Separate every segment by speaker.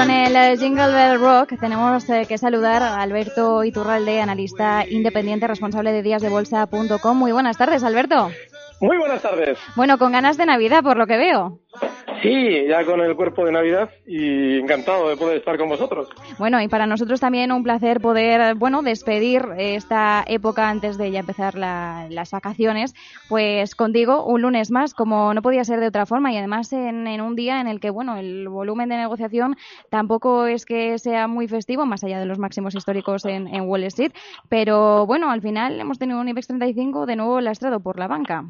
Speaker 1: Con el eh, Jingle Bell Rock tenemos eh, que saludar a Alberto Iturralde, analista independiente responsable de díasdebolsa.com. Muy buenas tardes, Alberto.
Speaker 2: Muy buenas tardes.
Speaker 1: Bueno, con ganas de Navidad, por lo que veo.
Speaker 2: Sí, ya con el cuerpo de Navidad y encantado de poder estar con vosotros.
Speaker 1: Bueno, y para nosotros también un placer poder, bueno, despedir esta época antes de ya empezar la- las vacaciones, pues contigo un lunes más, como no podía ser de otra forma, y además en, un día en el que, bueno, el volumen de negociación tampoco es que sea muy festivo, más allá de los máximos históricos en, en Wall Street, pero bueno, al final hemos tenido un IBEX 35 de nuevo lastrado por la banca.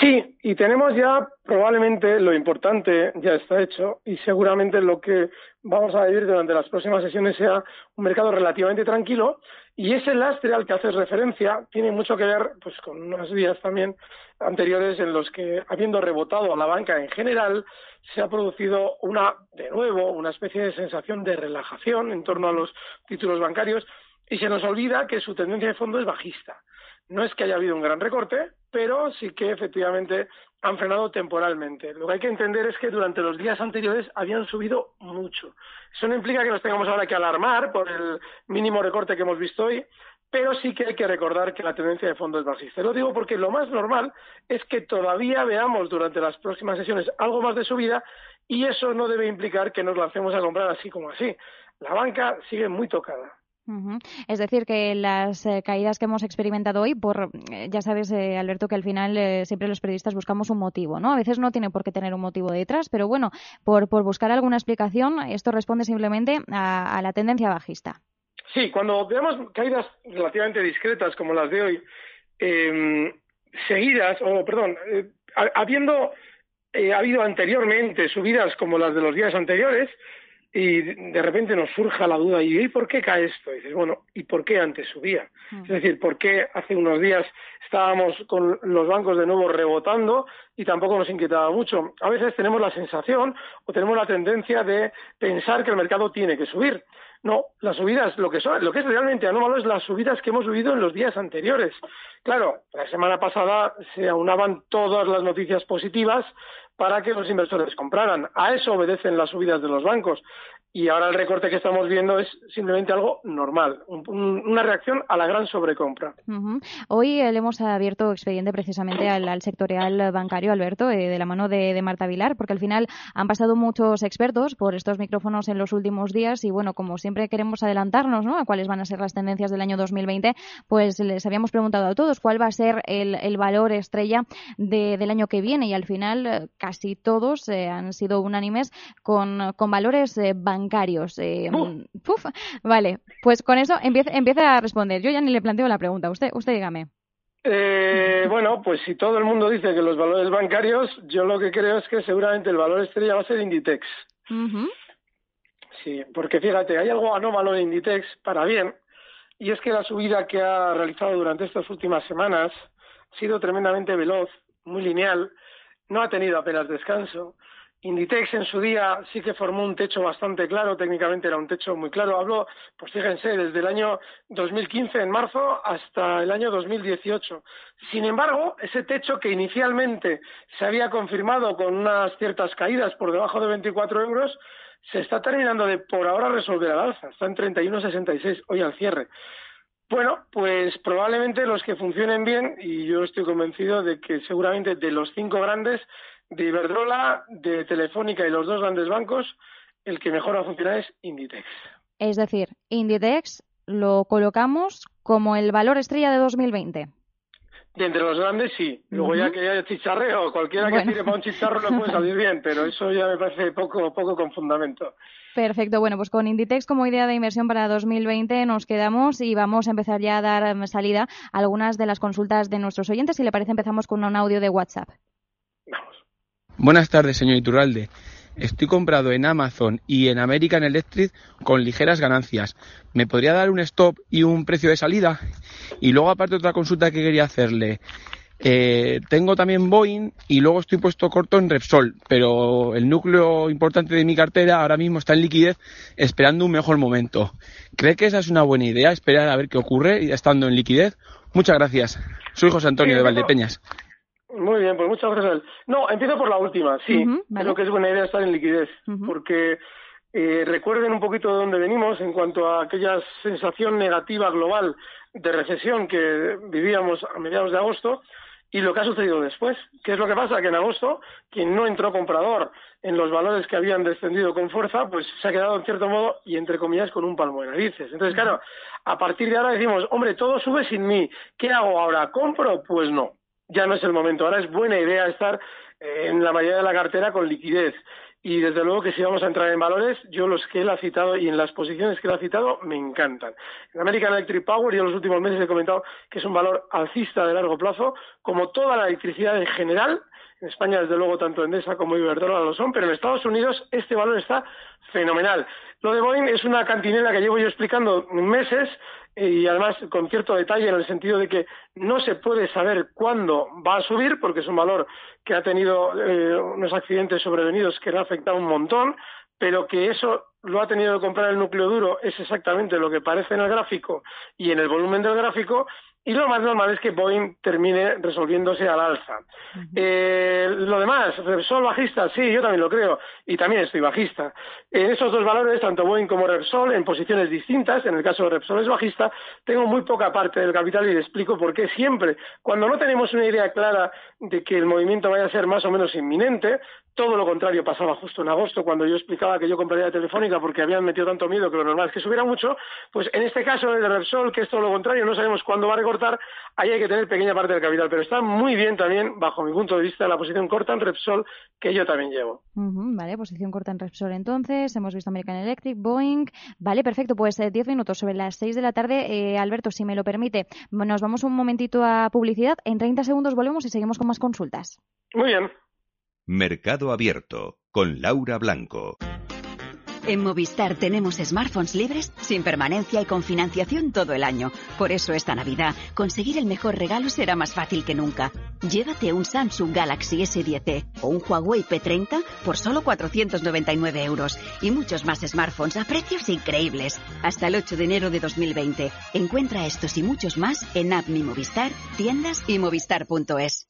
Speaker 2: Sí, y tenemos ya probablemente lo importante ya está hecho y seguramente lo que vamos a vivir durante las próximas sesiones sea un mercado relativamente tranquilo y ese lastre al que haces referencia tiene mucho que ver pues con unos días también anteriores en los que habiendo rebotado a la banca en general se ha producido una de nuevo una especie de sensación de relajación en torno a los títulos bancarios y se nos olvida que su tendencia de fondo es bajista. No es que haya habido un gran recorte, pero sí que efectivamente han frenado temporalmente. Lo que hay que entender es que durante los días anteriores habían subido mucho. Eso no implica que nos tengamos ahora que alarmar por el mínimo recorte que hemos visto hoy, pero sí que hay que recordar que la tendencia de fondo es bajista. Lo digo porque lo más normal es que todavía veamos durante las próximas sesiones algo más de subida y eso no debe implicar que nos lancemos a comprar así como así. La banca sigue muy tocada.
Speaker 1: Es decir, que las eh, caídas que hemos experimentado hoy, por eh, ya sabes, eh, Alberto, que al final siempre los periodistas buscamos un motivo, ¿no? A veces no tiene por qué tener un motivo detrás, pero bueno, por, buscar alguna explicación, esto responde simplemente a, a la tendencia bajista.
Speaker 2: Sí, cuando veamos caídas relativamente discretas como las de hoy, eh, seguidas, o perdón, ha- habiendo habido anteriormente subidas como las de los días anteriores, y de repente nos surja la duda, ¿y por qué cae esto? Y dices, bueno, ¿y por qué antes subía? Es decir, ¿por qué hace unos días estábamos con los bancos de nuevo rebotando y tampoco nos inquietaba mucho? A veces tenemos la sensación o tenemos la tendencia de pensar que el mercado tiene que subir. No, las subidas, lo que, son, lo que es realmente anómalo es las subidas que hemos vivido en los días anteriores. Claro, la semana pasada se aunaban todas las noticias positivas para que los inversores compraran. A eso obedecen las subidas de los bancos. Y ahora el recorte que estamos viendo es simplemente algo normal, un- un- una reacción a la gran sobrecompra.
Speaker 1: Hoy eh, le hemos abierto expediente precisamente al, al sectorial bancario, Alberto, eh, de la mano de, Marta Vilar, porque al final han pasado muchos expertos por estos micrófonos en los últimos días y bueno, como siempre queremos adelantarnos ¿no? a cuáles van a ser las tendencias del año 2020, pues les habíamos preguntado a todos cuál va a ser el, el valor estrella de- del año que viene y al final eh, casi todos eh, han sido unánimes con, con valores eh, bancarios. eh, puf. Vale, pues con eso empieza, empieza a responder. Yo ya ni le planteo la pregunta. Usted, usted dígame.
Speaker 2: Eh, bueno, pues si todo el mundo dice que los valores bancarios, yo lo que creo es que seguramente el valor estrella va a ser Inditex. Sí, porque fíjate, hay algo anómalo en Inditex para bien, y es que la subida que ha realizado durante estas últimas semanas ha sido tremendamente veloz, muy lineal, no ha tenido apenas descanso. Inditex en su día sí que formó un techo bastante claro, técnicamente era un techo muy claro. Hablo, pues fíjense, desde el año 2015, en marzo, hasta el año 2018. Sin embargo, ese techo que inicialmente se había confirmado con unas ciertas caídas por debajo de 24 euros, se está terminando de por ahora resolver al alza. Está en 31,66 hoy al cierre. Bueno, pues probablemente los que funcionen bien, y yo estoy convencido de que seguramente de los cinco grandes, de Iberdrola, de Telefónica y los dos grandes bancos, el que mejor va a funcionar es Inditex.
Speaker 1: Es decir, Inditex lo colocamos como el valor estrella de 2020.
Speaker 2: De entre los grandes sí. Luego ya que haya chicharreo, cualquiera que tire para un chicharro no puede salir bien, pero eso ya me parece poco, poco con fundamento.
Speaker 1: Perfecto, bueno, pues con Inditex como idea de inversión para 2020 nos quedamos y vamos a empezar ya a dar em, salida a algunas de las consultas de nuestros oyentes. Si le parece, empezamos con un audio de WhatsApp.
Speaker 3: Buenas tardes, señor Iturralde. Estoy comprado en Amazon y en American Electric con ligeras ganancias. ¿Me podría dar un stop y un precio de salida? Y luego, aparte, otra consulta que quería hacerle. Eh, tengo también Boeing y luego estoy puesto corto en Repsol, pero el núcleo importante de mi cartera ahora mismo está en liquidez esperando un mejor momento. ¿Cree que esa es una buena idea, esperar a ver qué ocurre y estando en liquidez? Muchas gracias. Soy José Antonio de. Valdepeñas.
Speaker 2: Muy bien, pues muchas gracias. No, empiezo por la última, sí.
Speaker 1: Vale.
Speaker 2: Creo que es buena idea estar en liquidez, porque eh, recuerden un poquito de dónde venimos en cuanto a aquella sensación negativa global de recesión que vivíamos a mediados de agosto y lo que ha sucedido después. ¿Qué es lo que pasa? Que en agosto, quien no entró comprador en los valores que habían descendido con fuerza, pues se ha quedado en cierto modo y entre comillas con un palmo de narices. Entonces, claro, a partir de ahora decimos, hombre, todo sube sin mí. ¿Qué hago ahora? ¿Compro? Pues no ya no es el momento. Ahora es buena idea estar eh, en la mayoría de la cartera con liquidez. Y desde luego que si vamos a entrar en valores, yo los que él ha citado y en las posiciones que él ha citado me encantan. En American Electric Power, yo en los últimos meses he comentado que es un valor alcista de largo plazo, como toda la electricidad en general. En España, desde luego, tanto Endesa como Iberdrola lo son, pero en Estados Unidos este valor está fenomenal. Lo de Boeing es una cantinela que llevo yo explicando meses y además con cierto detalle en el sentido de que no se puede saber cuándo va a subir porque es un valor que ha tenido eh, unos accidentes sobrevenidos que le ha afectado un montón, pero que eso lo ha tenido que comprar el núcleo duro es exactamente lo que parece en el gráfico y en el volumen del gráfico y lo más normal es que Boeing termine resolviéndose al alza. Eh, lo demás, Repsol bajista, sí, yo también lo creo, y también estoy bajista. En esos dos valores, tanto Boeing como Repsol, en posiciones distintas, en el caso de Repsol es bajista, tengo muy poca parte del capital y le explico por qué siempre, cuando no tenemos una idea clara de que el movimiento vaya a ser más o menos inminente, todo lo contrario pasaba justo en agosto, cuando yo explicaba que yo compraría Telefónica porque habían metido tanto miedo que lo normal es que subiera mucho, pues en este caso, en el de Repsol, que es todo lo contrario, no sabemos cuándo va a recortar, ahí hay que tener pequeña parte del capital, pero está muy bien también, bajo mi punto de vista, la posición corta en Repsol, que yo también llevo.
Speaker 1: Vale, posición corta en Repsol entonces. Hemos visto American Electric, Boeing. Vale, perfecto. Pues eh, 10 minutos sobre las 6 de la tarde. Eh, Alberto, si me lo permite, nos vamos un momentito a publicidad. En 30 segundos volvemos y seguimos con más consultas.
Speaker 2: Muy bien.
Speaker 4: Mercado Abierto con Laura Blanco.
Speaker 5: En Movistar tenemos smartphones libres, sin permanencia y con financiación todo el año. Por eso esta Navidad, conseguir el mejor regalo será más fácil que nunca. Llévate un Samsung Galaxy S10e o un Huawei P30 por solo 499 euros y muchos más smartphones a precios increíbles. Hasta el 8 de enero de 2020. Encuentra estos y muchos más en App Movistar, tiendas y movistar.es.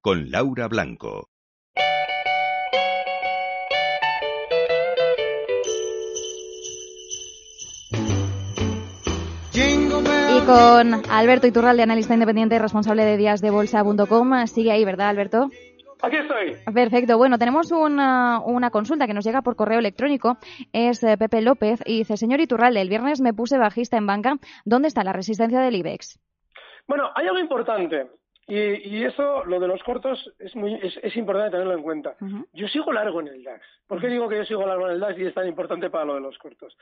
Speaker 4: con Laura Blanco.
Speaker 1: Y con Alberto Iturralde, analista independiente y responsable de díasdebolsa.com. Sigue ahí, ¿verdad, Alberto?
Speaker 2: Aquí estoy.
Speaker 1: Perfecto. Bueno, tenemos una, una consulta que nos llega por correo electrónico. Es eh, Pepe López y dice, señor Iturralde, el viernes me puse bajista en banca. ¿Dónde está la resistencia del IBEX?
Speaker 2: Bueno, hay algo importante. Y, y eso, lo de los cortos, es, muy, es, es importante tenerlo en cuenta. Yo sigo largo en el DAX. ¿Por qué digo que yo sigo largo en el DAX y es tan importante para lo de los cortos?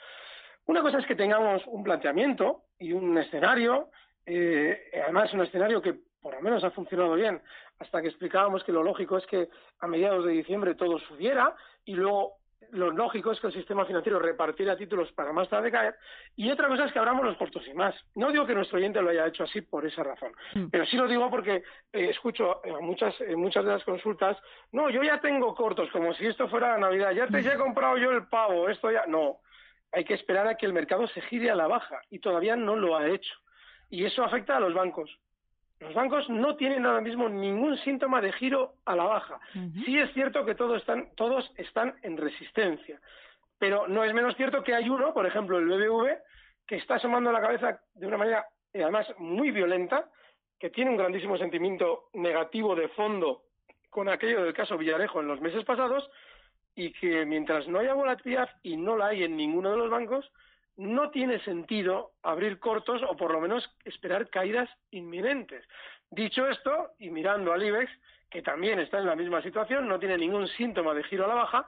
Speaker 2: Una cosa es que tengamos un planteamiento y un escenario Eh, además, es un escenario que por lo menos ha funcionado bien, hasta que explicábamos que lo lógico es que a mediados de diciembre todo subiera y luego lo lógico es que el sistema financiero repartiera títulos para más tarde caer. Y otra cosa es que abramos los cortos y más. No digo que nuestro oyente lo haya hecho así por esa razón, pero sí lo digo porque eh, escucho en muchas, en muchas de las consultas, no, yo ya tengo cortos, como si esto fuera la Navidad, ya te ya he comprado yo el pavo, esto ya. No, hay que esperar a que el mercado se gire a la baja y todavía no lo ha hecho. Y eso afecta a los bancos. Los bancos no tienen ahora mismo ningún síntoma de giro a la baja. Sí es cierto que todos están, todos están en resistencia, pero no es menos cierto que hay uno, por ejemplo el BBV, que está asomando la cabeza de una manera eh, además muy violenta, que tiene un grandísimo sentimiento negativo de fondo con aquello del caso Villarejo en los meses pasados y que mientras no haya volatilidad y no la hay en ninguno de los bancos, no tiene sentido abrir cortos o por lo menos esperar caídas inminentes. Dicho esto, y mirando al IBEX, que también está en la misma situación, no tiene ningún síntoma de giro a la baja,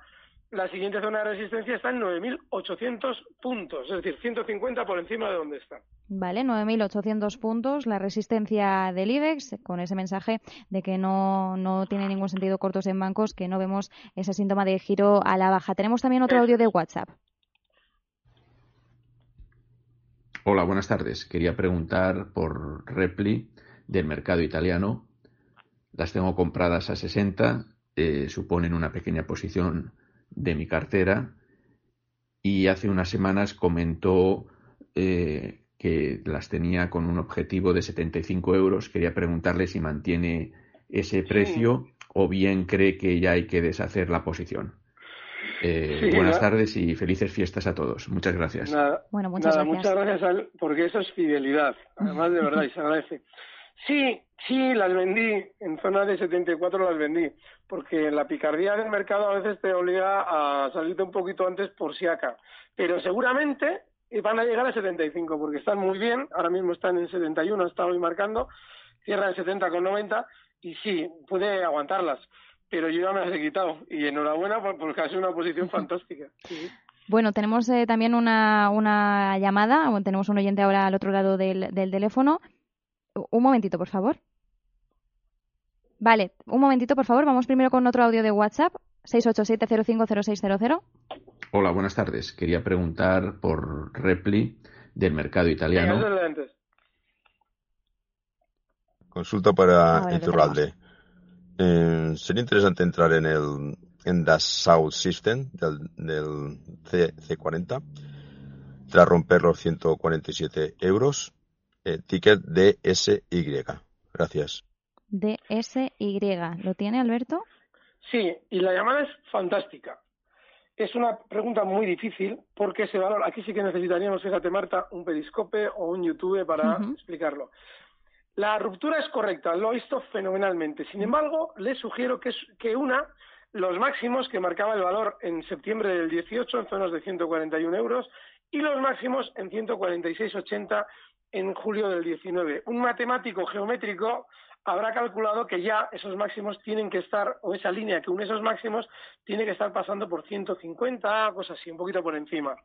Speaker 2: la siguiente zona de resistencia está en 9.800 puntos, es decir, 150 por encima de donde está.
Speaker 1: Vale, 9.800 puntos, la resistencia del IBEX, con ese mensaje de que no, no tiene ningún sentido cortos en bancos, que no vemos ese síntoma de giro a la baja. Tenemos también otro audio de WhatsApp.
Speaker 6: Hola, buenas tardes. Quería preguntar por Repli del mercado italiano. Las tengo compradas a 60, eh, suponen una pequeña posición de mi cartera y hace unas semanas comentó eh, que las tenía con un objetivo de 75 euros. Quería preguntarle si mantiene ese precio o bien cree que ya hay que deshacer la posición. Eh, buenas tardes y felices fiestas a todos. Muchas gracias.
Speaker 2: bueno, muchas gracias. Muchas gracias, porque eso es fidelidad. Además, de verdad, y se agradece. Sí, sí, las vendí. En zona de 74 las vendí. Porque la picardía del mercado a veces te obliga a salirte un poquito antes por si acá. Pero seguramente van a llegar a 75 porque están muy bien. Ahora mismo están en 71, está hoy marcando. Cierra en 70 con 90 y sí, puede aguantarlas pero yo ya me las he quitado. Y enhorabuena porque ha sido una posición fantástica.
Speaker 1: Bueno, tenemos eh, también una, una llamada, tenemos un oyente ahora al otro lado del, del teléfono. Un momentito, por favor. Vale, un momentito, por favor. Vamos primero con otro audio de WhatsApp, 687-050600.
Speaker 6: Hola, buenas tardes. Quería preguntar por Repli del mercado italiano.
Speaker 7: Consulta para Iturralde. Eh, sería interesante entrar en el en Dassault System del, del C, 40 tras romper los 147 euros. Eh, ticket DSY. Gracias.
Speaker 1: DSY. ¿Lo tiene Alberto?
Speaker 2: Sí, y la llamada es fantástica. Es una pregunta muy difícil porque ese valor, aquí sí que necesitaríamos, fíjate Marta, un periscope o un YouTube para explicarlo. La ruptura es correcta, lo ha visto fenomenalmente. Sin embargo, le sugiero que, que una, los máximos que marcaba el valor en septiembre del 18 en zonas de 141 euros y los máximos en 146,80 en julio del 19. Un matemático geométrico habrá calculado que ya esos máximos tienen que estar, o esa línea que une esos máximos, tiene que estar pasando por 150, cosas así, un poquito por encima.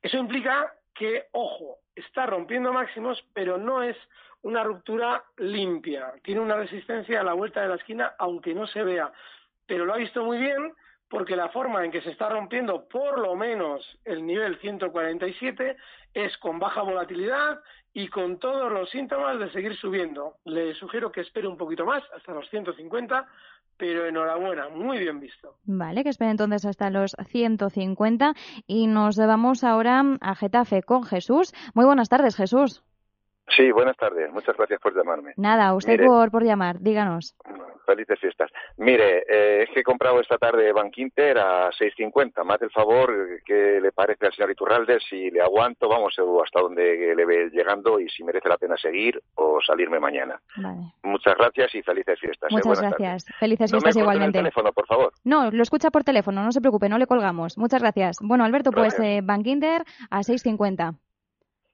Speaker 2: Eso implica que, ojo, está rompiendo máximos, pero no es una ruptura limpia. Tiene una resistencia a la vuelta de la esquina, aunque no se vea. Pero lo ha visto muy bien porque la forma en que se está rompiendo por lo menos el nivel 147 es con baja volatilidad y con todos los síntomas de seguir subiendo. Le sugiero que espere un poquito más, hasta los 150, pero enhorabuena, muy bien visto.
Speaker 1: Vale, que espere entonces hasta los 150 y nos vamos ahora a Getafe con Jesús. Muy buenas tardes, Jesús.
Speaker 8: Sí, buenas tardes. Muchas gracias por llamarme.
Speaker 1: Nada, usted por, por llamar. Díganos.
Speaker 8: Felices fiestas. Mire, eh, es que he comprado esta tarde Bank Inter a 6.50. Más del favor, ¿qué le parece al señor Iturralde? Si le aguanto, vamos hasta donde le ve llegando y si merece la pena seguir o salirme mañana.
Speaker 1: Vale.
Speaker 8: Muchas gracias y felices fiestas.
Speaker 1: ¿eh? Muchas gracias. Felices fiestas
Speaker 8: no
Speaker 1: igualmente.
Speaker 8: El teléfono, por favor.
Speaker 1: No, lo escucha por teléfono, no se preocupe, no le colgamos. Muchas gracias. Bueno, Alberto, pues eh, Bank Inter a 6.50.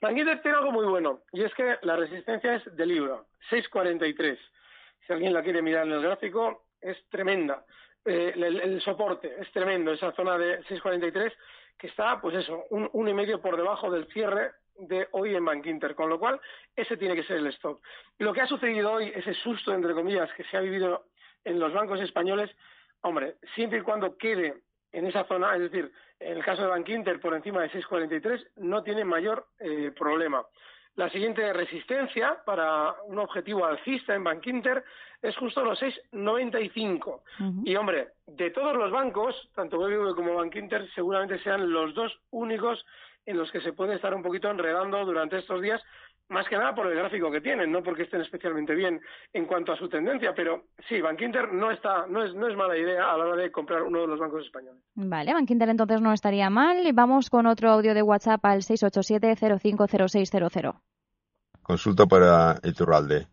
Speaker 2: Banquinter tiene algo muy bueno, y es que la resistencia es de libro, 6.43. Si alguien la quiere mirar en el gráfico, es tremenda. Eh, el, soporte es tremendo, esa zona de 6.43, que está, pues eso, un, y medio por debajo del cierre de hoy en Bank Inter, con lo cual ese tiene que ser el stop. Lo que ha sucedido hoy, ese susto, entre comillas, que se ha vivido en los bancos españoles, hombre, siempre y cuando quede en esa zona, es decir, en el caso de Bank Inter por encima de 6,43, no tiene mayor eh, problema. La siguiente resistencia para un objetivo alcista en Bank Inter es justo los 6,95. Y hombre, de todos los bancos, tanto BBV como Bank Inter, seguramente sean los dos únicos en los que se puede estar un poquito enredando durante estos días, más que nada por el gráfico que tienen, no porque estén especialmente bien en cuanto a su tendencia, pero sí, Bank Inter no está, no es, no es mala idea a la hora de comprar uno de los bancos españoles.
Speaker 1: Vale, Bank Inter entonces no estaría mal. Y vamos con otro audio de WhatsApp al 687-050600.
Speaker 7: Consulta para Iturralde.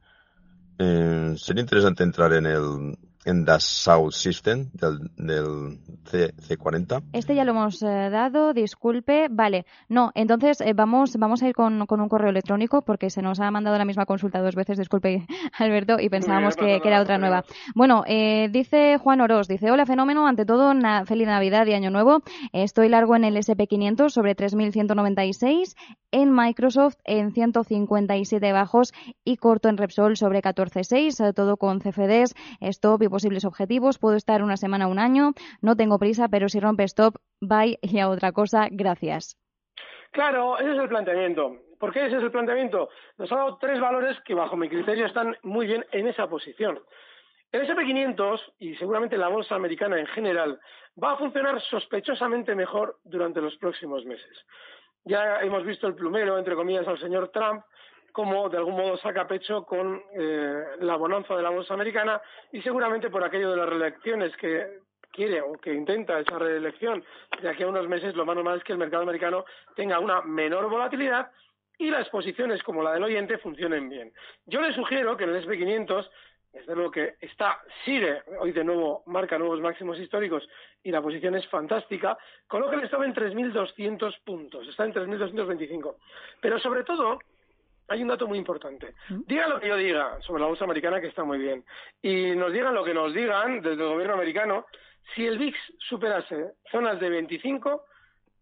Speaker 7: Eh, sería interesante entrar en el en Das South System del, del C, 40
Speaker 1: Este ya lo hemos eh, dado, disculpe. Vale, no, entonces eh, vamos, vamos a ir con, con, un correo electrónico porque se nos ha mandado la misma consulta dos veces, disculpe Alberto, y pensábamos que, era otra nueva. Bueno, eh, dice Juan Oroz, dice, hola fenómeno, ante todo, feliz Navidad y Año Nuevo. Estoy largo en el SP500 sobre 3.196, en Microsoft en 157 bajos y corto en Repsol sobre 14.6, todo con CFDs, stop y posibles objetivos. Puedo estar una semana un año, no tengo prisa, pero si rompe stop, bye y a otra cosa, gracias.
Speaker 2: Claro, ese es el planteamiento. ¿Por qué ese es el planteamiento? Nos ha dado tres valores que, bajo mi criterio, están muy bien en esa posición. El SP500 y seguramente la bolsa americana en general va a funcionar sospechosamente mejor durante los próximos meses. Ya hemos visto el plumero, entre comillas, al señor Trump, como de algún modo saca pecho con eh, la bonanza de la bolsa americana y seguramente por aquello de las reelecciones que quiere o que intenta esa reelección de aquí a unos meses, lo más normal es que el mercado americano tenga una menor volatilidad y las posiciones como la del oyente funcionen bien. Yo le sugiero que en el SP500 desde luego que está, sigue, hoy de nuevo marca nuevos máximos históricos y la posición es fantástica, coloque el stop en 3.200 puntos, está en 3.225. Pero sobre todo, hay un dato muy importante. ¿Mm? Diga lo que yo diga sobre la bolsa americana, que está muy bien, y nos digan lo que nos digan desde el gobierno americano, si el VIX superase zonas de 25,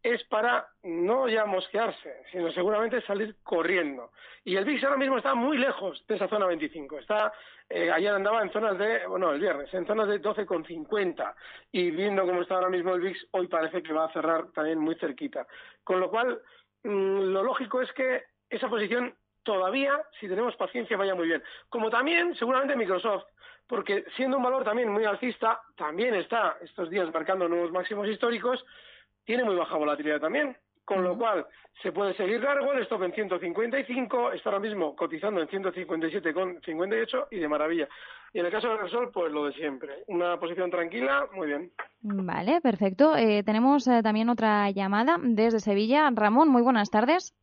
Speaker 2: es para no ya mosquearse, sino seguramente salir corriendo. Y el VIX ahora mismo está muy lejos de esa zona 25. Está, eh, ayer andaba en zonas de, bueno, el viernes, en zonas de 12,50. Y viendo cómo está ahora mismo el VIX, hoy parece que va a cerrar también muy cerquita. Con lo cual, mm, lo lógico es que esa posición todavía, si tenemos paciencia, vaya muy bien. Como también, seguramente Microsoft, porque siendo un valor también muy alcista, también está estos días marcando nuevos máximos históricos, tiene muy baja volatilidad también. Con lo cual, se puede seguir largo, el stop en 155, está ahora mismo cotizando en 157,58 y de maravilla. Y en el caso de Sol, pues lo de siempre. Una posición tranquila, muy bien.
Speaker 1: Vale, perfecto. Eh, tenemos eh, también otra llamada desde Sevilla. Ramón, muy buenas tardes.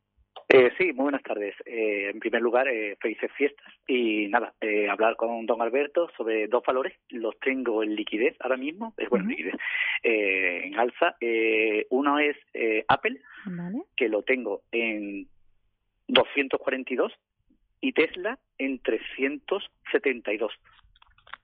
Speaker 9: Eh, sí, muy buenas tardes. Eh, en primer lugar, eh, felices fiestas. Y nada, eh, hablar con don Alberto sobre dos valores. Los tengo en liquidez ahora mismo, es bueno, liquidez, eh, en alza. Eh, uno es eh, Apple, que lo tengo en 242, y Tesla en 372.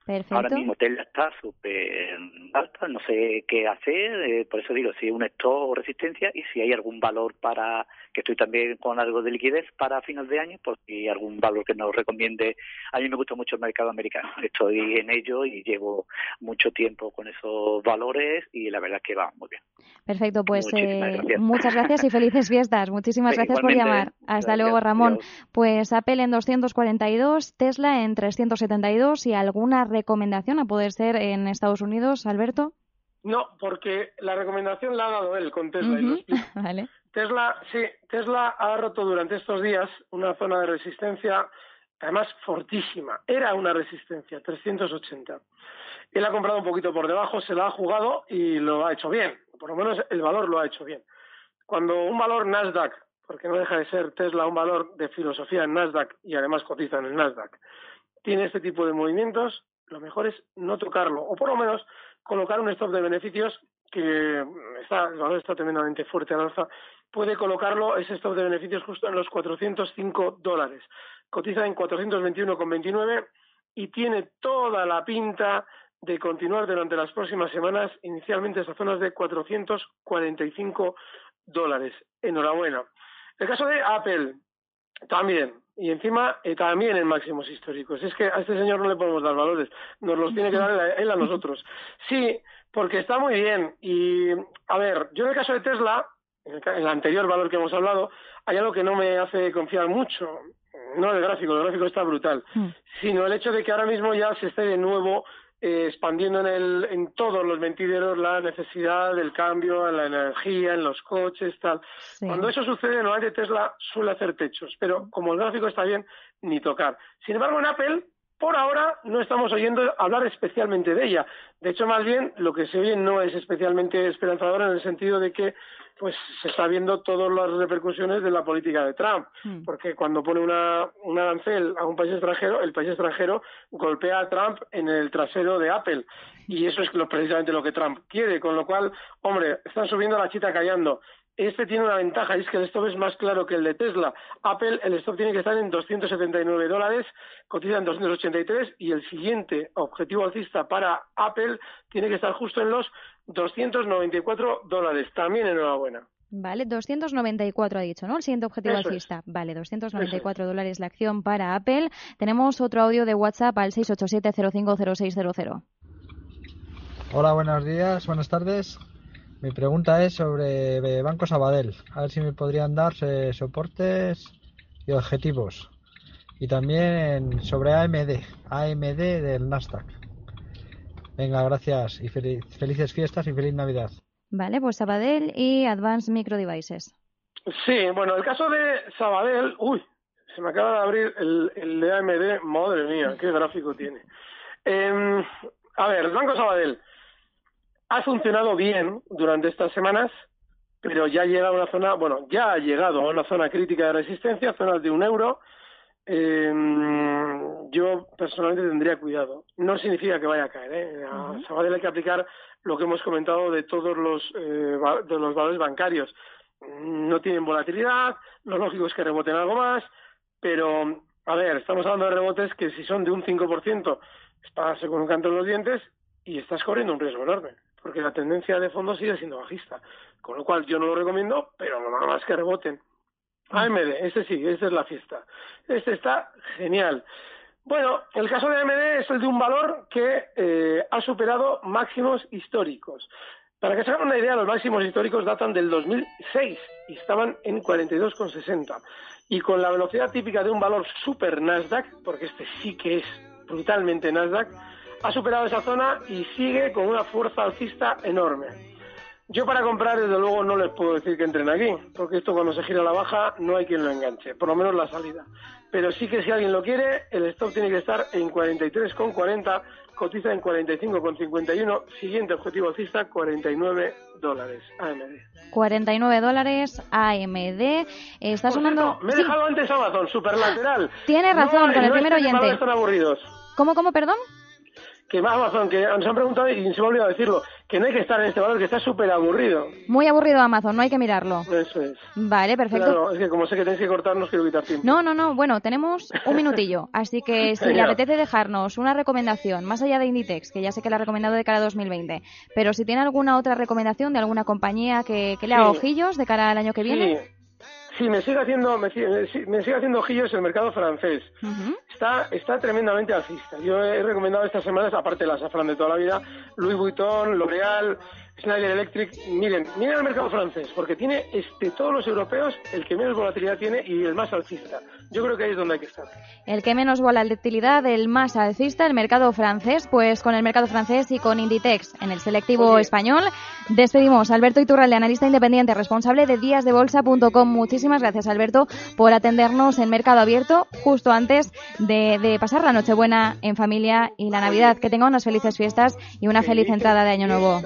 Speaker 1: Perfecto.
Speaker 9: Ahora mismo Tesla está súper alta, no sé qué hacer, eh, por eso digo, si un stop o resistencia y si hay algún valor para, que estoy también con algo de liquidez para final de año, por si algún valor que nos recomiende. A mí me gusta mucho el mercado americano, estoy en ello y llevo mucho tiempo con esos valores y la verdad que va muy bien.
Speaker 1: Perfecto, pues eh, muchas gracias y felices fiestas. Muchísimas gracias por llamar. Hasta luego, Ramón. Pues Apple en 242, Tesla en 372 y alguna recomendación a poder ser en Estados Unidos, Alberto?
Speaker 2: No, porque la recomendación la ha dado él con Tesla.
Speaker 1: vale.
Speaker 2: Tesla, sí, Tesla ha roto durante estos días una zona de resistencia, además fortísima. Era una resistencia, 380. Él ha comprado un poquito por debajo, se la ha jugado y lo ha hecho bien. Por lo menos el valor lo ha hecho bien. Cuando un valor Nasdaq, porque no deja de ser Tesla un valor de filosofía en Nasdaq y además cotiza en el Nasdaq, tiene este tipo de movimientos, lo mejor es no tocarlo, o por lo menos colocar un stop de beneficios que está, el valor está tremendamente fuerte al alza, puede colocarlo ese stop de beneficios justo en los 405 dólares. Cotiza en 421,29 y tiene toda la pinta de continuar durante las próximas semanas, inicialmente esas zonas de 445 dólares. Enhorabuena. El caso de Apple, también. Y encima, eh, también en máximos históricos. Es que a este señor no le podemos dar valores, nos los tiene que dar él a nosotros. Sí, porque está muy bien. Y, a ver, yo en el caso de Tesla, en el anterior valor que hemos hablado, hay algo que no me hace confiar mucho. No el gráfico, el gráfico está brutal, mm. sino el hecho de que ahora mismo ya se esté de nuevo eh, expandiendo en, el, en todos los mentideros la necesidad del cambio en la energía, en los coches, tal. Cuando eso sucede, normalmente Tesla suele hacer techos, pero como el gráfico está bien, ni tocar. Sin embargo, en Apple por ahora no estamos oyendo hablar especialmente de ella. De hecho, más bien lo que se oye no es especialmente esperanzador en el sentido de que pues se está viendo todas las repercusiones de la política de Trump, hmm. porque cuando pone una, un arancel a un país extranjero, el país extranjero golpea a Trump en el trasero de Apple, y eso es precisamente lo que Trump quiere, con lo cual, hombre, están subiendo la chita callando. Este tiene una ventaja, y es que el stop es más claro que el de Tesla. Apple, el stop tiene que estar en 279 dólares, cotiza en 283, y el siguiente objetivo alcista para Apple tiene que estar justo en los 294 dólares. También enhorabuena.
Speaker 1: Vale, 294 ha dicho, ¿no? El siguiente objetivo alcista. Vale, 294 dólares la acción para Apple. Tenemos otro audio de WhatsApp al 687-050600.
Speaker 10: Hola, buenos días, buenas tardes. Mi pregunta es sobre Banco Sabadell. A ver si me podrían dar soportes y objetivos. Y también sobre AMD, AMD del Nasdaq. Venga, gracias y felices fiestas y feliz Navidad.
Speaker 1: Vale, pues Sabadell y Advanced Micro Devices.
Speaker 2: Sí, bueno, el caso de Sabadell, uy, se me acaba de abrir el, el de AMD, madre mía, qué gráfico tiene. Em, a ver, el Banco Sabadell ha funcionado bien durante estas semanas, pero ya ha llegado a una zona, bueno, ya ha llegado a una zona crítica de resistencia, zonas de un euro. Eh, yo personalmente tendría cuidado. No significa que vaya a caer. ¿eh? A Sabadell hay que aplicar lo que hemos comentado de todos los, eh, de los valores bancarios. No tienen volatilidad, lo lógico es que reboten algo más, pero, a ver, estamos hablando de rebotes que si son de un 5%, es pagarse con un canto en los dientes y estás corriendo un riesgo enorme porque la tendencia de fondo sigue siendo bajista. Con lo cual yo no lo recomiendo, pero nada más que reboten. AMD, este sí, esta es la fiesta. Este está genial. Bueno, el caso de AMD es el de un valor que eh, ha superado máximos históricos. Para que se hagan una idea, los máximos históricos datan del 2006 y estaban en 42,60. Y con la velocidad típica de un valor super Nasdaq, porque este sí que es brutalmente Nasdaq, ha superado esa zona y sigue con una fuerza alcista enorme. Yo para comprar, desde luego, no les puedo decir que entren aquí, porque esto cuando se gira la baja no hay quien lo enganche, por lo menos la salida. Pero sí que si alguien lo quiere, el stop tiene que estar en 43,40, cotiza en 45,51, siguiente objetivo alcista, 49 dólares AMD.
Speaker 1: 49 dólares AMD. Está sonando...
Speaker 2: me he dejado antes Amazon, superlateral.
Speaker 1: Tiene razón, con el primer oyente.
Speaker 2: Están aburridos.
Speaker 1: ¿Cómo, cómo, perdón?
Speaker 2: Que más Amazon, que nos han preguntado y se me ha olvidado decirlo, que no hay que estar en este valor, que está súper aburrido.
Speaker 1: Muy aburrido Amazon, no hay que mirarlo.
Speaker 2: Eso es.
Speaker 1: Vale, perfecto.
Speaker 2: Claro, es que como sé que tenéis que cortar, no quiero quitar tiempo.
Speaker 1: No, no, no, bueno, tenemos un minutillo, así que si le apetece dejarnos una recomendación, más allá de Inditex, que ya sé que la ha recomendado de cara a 2020, pero si tiene alguna otra recomendación de alguna compañía que, le haga ojillos de cara al año que viene.
Speaker 2: Sí. Sí, me sigue haciendo, me sigue, haciendo ojillos el mercado francés. Está, está tremendamente alcista. Yo he recomendado estas semanas, aparte de la safran de toda la vida, Louis Vuitton, L'Oréal, Schneider Electric, miren, miren el mercado francés, porque tiene este, todos los europeos el que menos volatilidad tiene y el más alcista. Yo creo que ahí es donde hay que estar.
Speaker 1: El que menos volatilidad, el más alcista, el mercado francés, pues con el mercado francés y con Inditex en el selectivo español. Despedimos a Alberto Iturralde, analista independiente, responsable de díasdebolsa.com. Muchísimas gracias, Alberto, por atendernos en Mercado Abierto justo antes de, de pasar la Nochebuena en familia y la Navidad. Que tenga unas felices fiestas y una feliz entrada de Año Nuevo.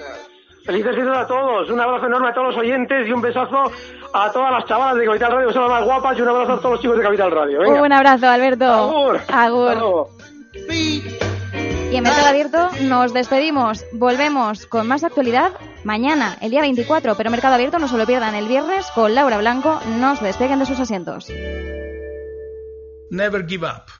Speaker 2: Felices fiestas a todos, un abrazo enorme a todos los oyentes y un besazo a todas las chavalas de Capital Radio que son las más guapas y un abrazo a todos los chicos de Capital Radio. Un
Speaker 1: buen abrazo, Alberto.
Speaker 2: Agur.
Speaker 1: Agur. Y en Mercado Abierto nos despedimos. Volvemos con más actualidad mañana, el día 24. Pero Mercado Abierto no se lo pierdan el viernes con Laura Blanco. No se despeguen de sus asientos.
Speaker 11: Never give up.